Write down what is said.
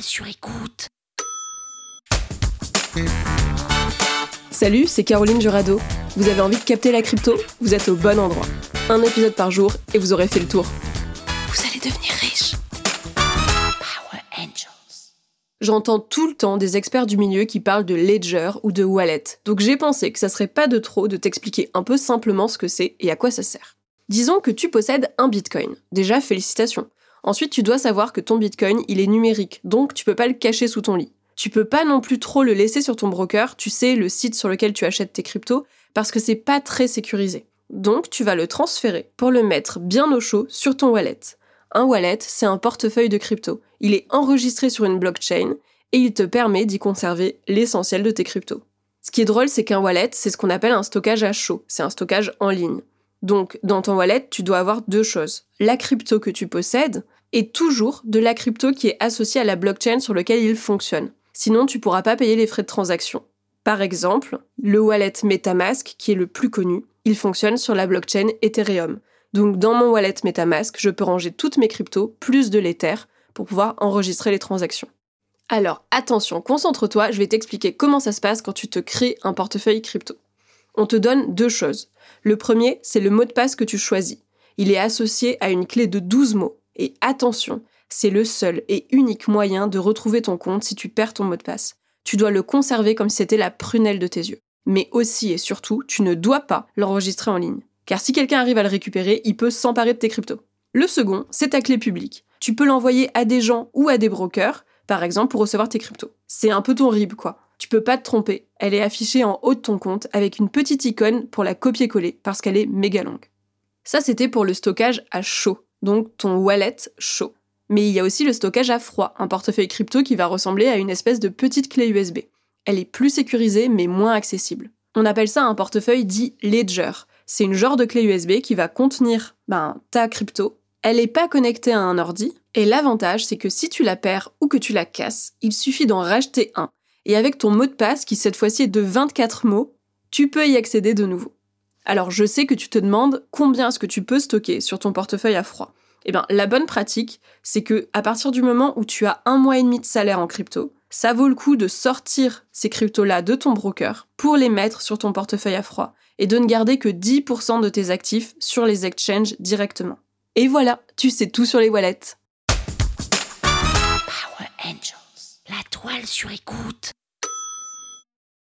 Sur écoute. Salut, c'est Caroline Jurado. Vous avez envie de capter la crypto? Vous êtes au bon endroit. Un épisode par jour et vous aurez fait le tour. Vous allez devenir riche. Power Angels. J'entends tout le temps des experts du milieu qui parlent de ledger ou de wallet, donc j'ai pensé que ça serait pas de trop de t'expliquer un peu simplement ce que c'est et à quoi ça sert. Disons que tu possèdes un bitcoin. Déjà, félicitations. Ensuite, tu dois savoir que ton bitcoin, il est numérique, donc tu peux pas le cacher sous ton lit. Tu peux pas non plus trop le laisser sur ton broker, tu sais, le site sur lequel tu achètes tes cryptos, parce que c'est pas très sécurisé. Donc, tu vas le transférer pour le mettre bien au chaud sur ton wallet. Un wallet, c'est un portefeuille de crypto. Il est enregistré sur une blockchain et il te permet d'y conserver l'essentiel de tes cryptos. Ce qui est drôle, c'est qu'un wallet, c'est ce qu'on appelle un stockage à chaud. C'est un stockage en ligne. Donc, dans ton wallet, tu dois avoir deux choses. La crypto que tu possèdes et toujours de la crypto qui est associée à la blockchain sur laquelle il fonctionne. Sinon, tu pourras pas payer les frais de transaction. Par exemple, le wallet MetaMask, qui est le plus connu, il fonctionne sur la blockchain Ethereum. Donc dans mon wallet MetaMask, je peux ranger toutes mes cryptos, plus de l'Ether, pour pouvoir enregistrer les transactions. Alors attention, concentre-toi, je vais t'expliquer comment ça se passe quand tu te crées un portefeuille crypto. On te donne deux choses. Le premier, c'est le mot de passe que tu choisis. Il est associé à une clé de 12 mots. Et attention, c'est le seul et unique moyen de retrouver ton compte si tu perds ton mot de passe. Tu dois le conserver comme si c'était la prunelle de tes yeux. Mais aussi et surtout, tu ne dois pas l'enregistrer en ligne. Car si quelqu'un arrive à le récupérer, il peut s'emparer de tes cryptos. Le second, c'est ta clé publique. Tu peux l'envoyer à des gens ou à des brokers, par exemple pour recevoir tes cryptos. C'est un peu ton RIB quoi. Tu peux pas te tromper, elle est affichée en haut de ton compte avec une petite icône pour la copier-coller parce qu'elle est méga longue. Ça c'était pour le stockage à chaud, donc ton wallet chaud. Mais il y a aussi le stockage à froid, un portefeuille crypto qui va ressembler à une espèce de petite clé USB. Elle est plus sécurisée mais moins accessible. On appelle ça un portefeuille dit ledger. C'est une genre de clé USB qui va contenir ben, ta crypto. Elle n'est pas connectée à un ordi, et l'avantage c'est que si tu la perds ou que tu la casses, il suffit d'en racheter un. Et avec ton mot de passe, qui cette fois-ci est de 24 mots, tu peux y accéder de nouveau. Alors je sais que tu te demandes combien est-ce que tu peux stocker sur ton portefeuille à froid. Eh bien, la bonne pratique, c'est que à partir du moment où tu as un mois et demi de salaire en crypto, ça vaut le coup de sortir ces cryptos-là de ton broker pour les mettre sur ton portefeuille à froid et de ne garder que 10% de tes actifs sur les exchanges directement. Et voilà, tu sais tout sur les wallets. Power Angels. La toile sur écoute.